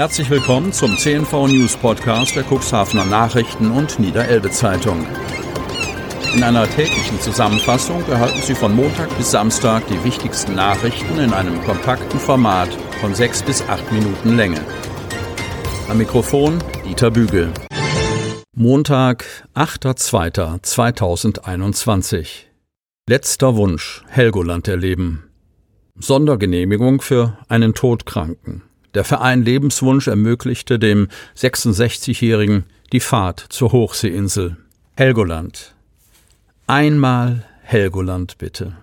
Herzlich willkommen zum CNV News Podcast der Cuxhavener Nachrichten und Niederelbe Zeitung. In einer täglichen Zusammenfassung erhalten Sie von Montag bis Samstag die wichtigsten Nachrichten in einem kompakten Format von sechs bis acht Minuten Länge. Am Mikrofon Dieter Bügel. Montag, 8.2.2021. Letzter Wunsch Helgoland erleben. Sondergenehmigung für einen Todkranken. Der Verein Lebenswunsch ermöglichte dem 66-Jährigen die Fahrt zur Hochseeinsel. Helgoland. Einmal Helgoland bitte.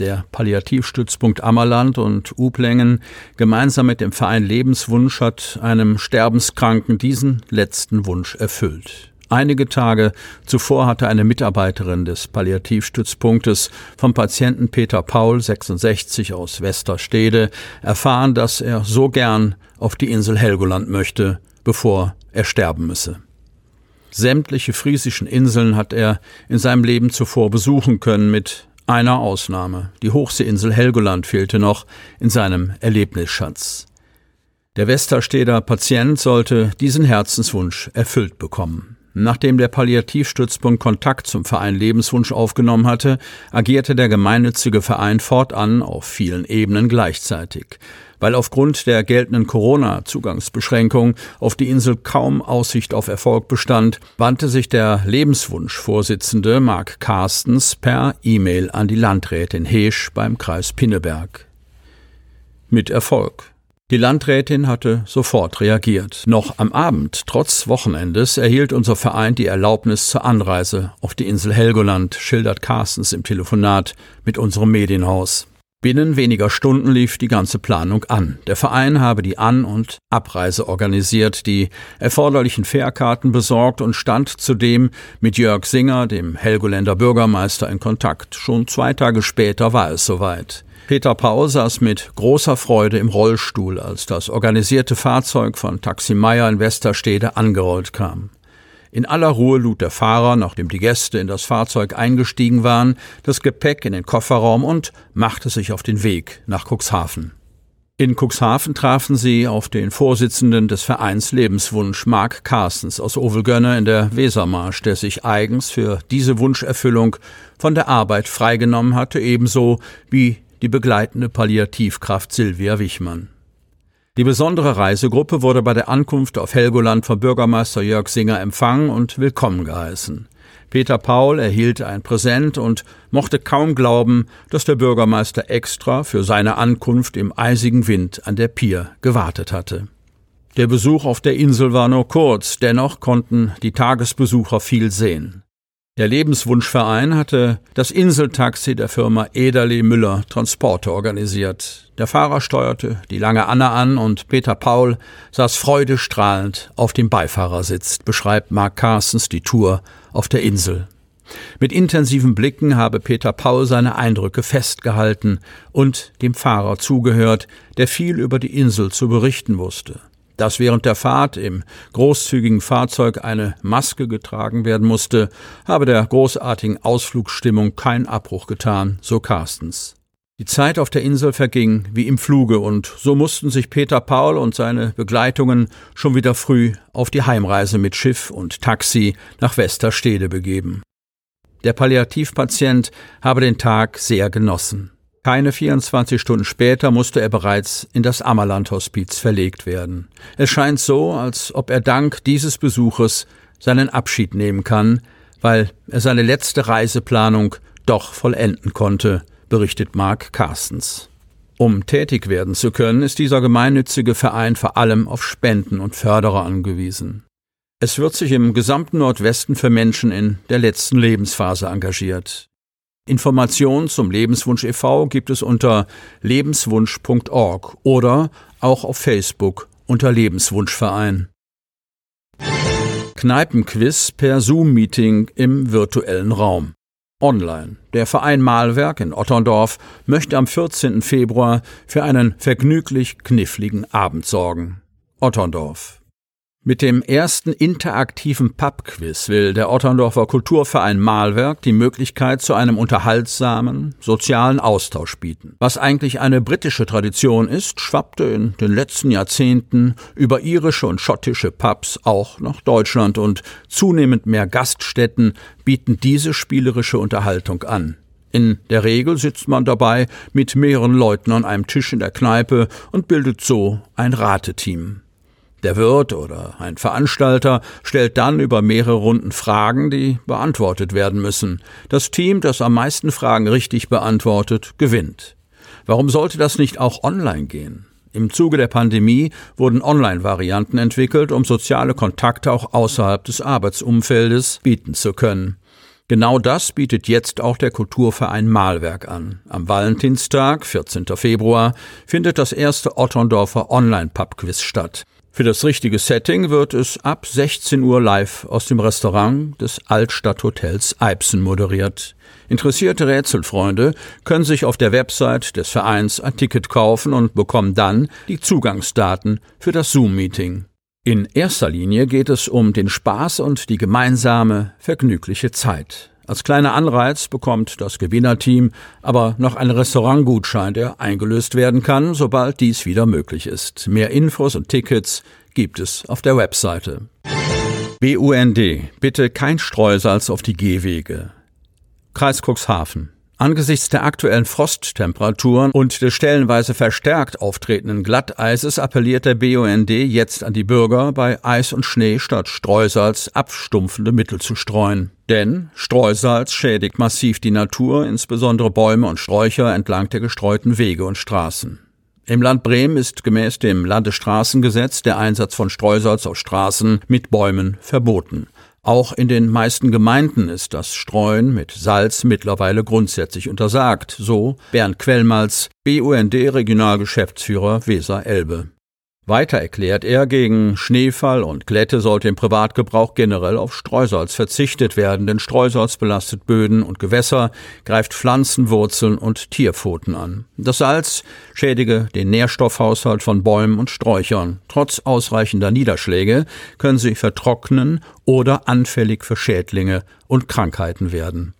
Der Palliativstützpunkt Ammerland und Uplängen gemeinsam mit dem Verein Lebenswunsch hat einem Sterbenskranken diesen letzten Wunsch erfüllt. Einige Tage zuvor hatte eine Mitarbeiterin des Palliativstützpunktes vom Patienten Peter Paul, 66 aus Westerstede, erfahren, dass er so gern auf die Insel Helgoland möchte, bevor er sterben müsse. Sämtliche friesischen Inseln hat er in seinem Leben zuvor besuchen können, mit einer Ausnahme. Die Hochseeinsel Helgoland fehlte noch in seinem Erlebnisschatz. Der Westersteder Patient sollte diesen Herzenswunsch erfüllt bekommen. Nachdem der Palliativstützpunkt Kontakt zum Verein Lebenswunsch aufgenommen hatte, agierte der gemeinnützige Verein fortan auf vielen Ebenen gleichzeitig. Weil aufgrund der geltenden Corona-Zugangsbeschränkung auf die Insel kaum Aussicht auf Erfolg bestand, wandte sich der Lebenswunsch-Vorsitzende Mark Carstens per E-Mail an die Landrätin Heesch beim Kreis Pinneberg. Mit Erfolg. Die Landrätin hatte sofort reagiert. Noch am Abend, trotz Wochenendes, erhielt unser Verein die Erlaubnis zur Anreise auf die Insel Helgoland, schildert Carstens im Telefonat mit unserem Medienhaus. Binnen weniger Stunden lief die ganze Planung an. Der Verein habe die An- und Abreise organisiert, die erforderlichen Fährkarten besorgt und stand zudem mit Jörg Singer, dem Helgoländer Bürgermeister, in Kontakt. Schon zwei Tage später war es soweit. Peter Paul saß mit großer Freude im Rollstuhl, als das organisierte Fahrzeug von Taxi Meier in Westerstede angerollt kam. In aller Ruhe lud der Fahrer, nachdem die Gäste in das Fahrzeug eingestiegen waren, das Gepäck in den Kofferraum und machte sich auf den Weg nach Cuxhaven. In Cuxhaven trafen sie auf den Vorsitzenden des Vereins Lebenswunsch, Mark Carstens aus Ovelgönne in der Wesermarsch, der sich eigens für diese Wunscherfüllung von der Arbeit freigenommen hatte, ebenso wie die begleitende Palliativkraft Silvia Wichmann. Die besondere Reisegruppe wurde bei der Ankunft auf Helgoland von Bürgermeister Jörg Singer empfangen und willkommen geheißen. Peter Paul erhielt ein Präsent und mochte kaum glauben, dass der Bürgermeister extra für seine Ankunft im eisigen Wind an der Pier gewartet hatte. Der Besuch auf der Insel war nur kurz, dennoch konnten die Tagesbesucher viel sehen. Der Lebenswunschverein hatte das Inseltaxi der Firma Ederle Müller Transporte organisiert. Der Fahrer steuerte die lange Anna an und Peter Paul saß freudestrahlend auf dem Beifahrersitz, beschreibt Mark Carstens die Tour auf der Insel. Mit intensiven Blicken habe Peter Paul seine Eindrücke festgehalten und dem Fahrer zugehört, der viel über die Insel zu berichten wusste. Dass während der Fahrt im großzügigen Fahrzeug eine Maske getragen werden musste, habe der großartigen Ausflugsstimmung keinen Abbruch getan, so Carstens. Die Zeit auf der Insel verging wie im Fluge, und so mussten sich Peter Paul und seine Begleitungen schon wieder früh auf die Heimreise mit Schiff und Taxi nach Westerstede begeben. Der Palliativpatient habe den Tag sehr genossen. Keine 24 Stunden später musste er bereits in das Ammerland-Hospiz verlegt werden. Es scheint so, als ob er dank dieses Besuches seinen Abschied nehmen kann, weil er seine letzte Reiseplanung doch vollenden konnte, berichtet Mark Carstens. Um tätig werden zu können, ist dieser gemeinnützige Verein vor allem auf Spenden und Förderer angewiesen. Es wird sich im gesamten Nordwesten für Menschen in der letzten Lebensphase engagiert. Informationen zum Lebenswunsch e.V. gibt es unter lebenswunsch.org oder auch auf Facebook unter Lebenswunschverein. Kneipenquiz per Zoom-Meeting im virtuellen Raum. Online. Der Verein Malwerk in Otterndorf möchte am 14. Februar für einen vergnüglich kniffligen Abend sorgen. Otterndorf. Mit dem ersten interaktiven Pubquiz will der Otterndorfer Kulturverein Malwerk die Möglichkeit zu einem unterhaltsamen, sozialen Austausch bieten. Was eigentlich eine britische Tradition ist, schwappte in den letzten Jahrzehnten über irische und schottische Pubs auch nach Deutschland und zunehmend mehr Gaststätten bieten diese spielerische Unterhaltung an. In der Regel sitzt man dabei mit mehreren Leuten an einem Tisch in der Kneipe und bildet so ein Rateteam. Der Wirt oder ein Veranstalter stellt dann über mehrere Runden Fragen, die beantwortet werden müssen. Das Team, das am meisten Fragen richtig beantwortet, gewinnt. Warum sollte das nicht auch online gehen? Im Zuge der Pandemie wurden Online-Varianten entwickelt, um soziale Kontakte auch außerhalb des Arbeitsumfeldes bieten zu können. Genau das bietet jetzt auch der Kulturverein Malwerk an. Am Valentinstag, 14. Februar, findet das erste Otterndorfer Online-Pub-Quiz statt. Für das richtige Setting wird es ab 16 Uhr live aus dem Restaurant des Altstadthotels Eibsen moderiert. Interessierte Rätselfreunde können sich auf der Website des Vereins ein Ticket kaufen und bekommen dann die Zugangsdaten für das Zoom-Meeting. In erster Linie geht es um den Spaß und die gemeinsame, vergnügliche Zeit. Als kleiner Anreiz bekommt das Gewinnerteam aber noch einen Restaurantgutschein, der eingelöst werden kann, sobald dies wieder möglich ist. Mehr Infos und Tickets gibt es auf der Webseite. BUND, bitte kein Streusalz auf die Gehwege. Kreis Cuxhaven. Angesichts der aktuellen Frosttemperaturen und des stellenweise verstärkt auftretenden Glatteises appelliert der BUND jetzt an die Bürger, bei Eis und Schnee statt Streusalz abstumpfende Mittel zu streuen. Denn Streusalz schädigt massiv die Natur, insbesondere Bäume und Sträucher entlang der gestreuten Wege und Straßen. Im Land Bremen ist gemäß dem Landesstraßengesetz der Einsatz von Streusalz auf Straßen mit Bäumen verboten. Auch in den meisten Gemeinden ist das Streuen mit Salz mittlerweile grundsätzlich untersagt, so Bernd Quellmals, BUND Regionalgeschäftsführer Weser-Elbe. Weiter erklärt er, gegen Schneefall und Glätte sollte im Privatgebrauch generell auf Streusalz verzichtet werden, denn Streusalz belastet Böden und Gewässer, greift Pflanzenwurzeln und Tierpfoten an. Das Salz schädige den Nährstoffhaushalt von Bäumen und Sträuchern. Trotz ausreichender Niederschläge können sie vertrocknen oder anfällig für Schädlinge und Krankheiten werden.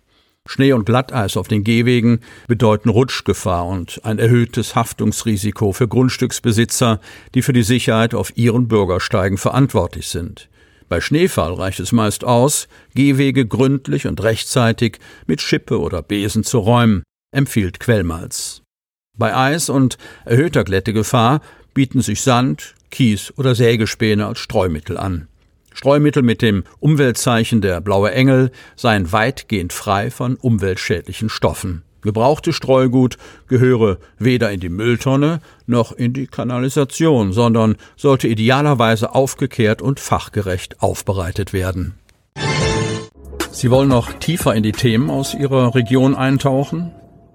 Schnee und Glatteis auf den Gehwegen bedeuten Rutschgefahr und ein erhöhtes Haftungsrisiko für Grundstücksbesitzer, die für die Sicherheit auf ihren Bürgersteigen verantwortlich sind. Bei Schneefall reicht es meist aus, Gehwege gründlich und rechtzeitig mit Schippe oder Besen zu räumen, empfiehlt Quellmalz. Bei Eis und erhöhter Glättegefahr bieten sich Sand, Kies oder Sägespäne als Streumittel an. Streumittel mit dem Umweltzeichen der blaue Engel seien weitgehend frei von umweltschädlichen Stoffen. Gebrauchte Streugut gehöre weder in die Mülltonne noch in die Kanalisation, sondern sollte idealerweise aufgekehrt und fachgerecht aufbereitet werden. Sie wollen noch tiefer in die Themen aus Ihrer Region eintauchen?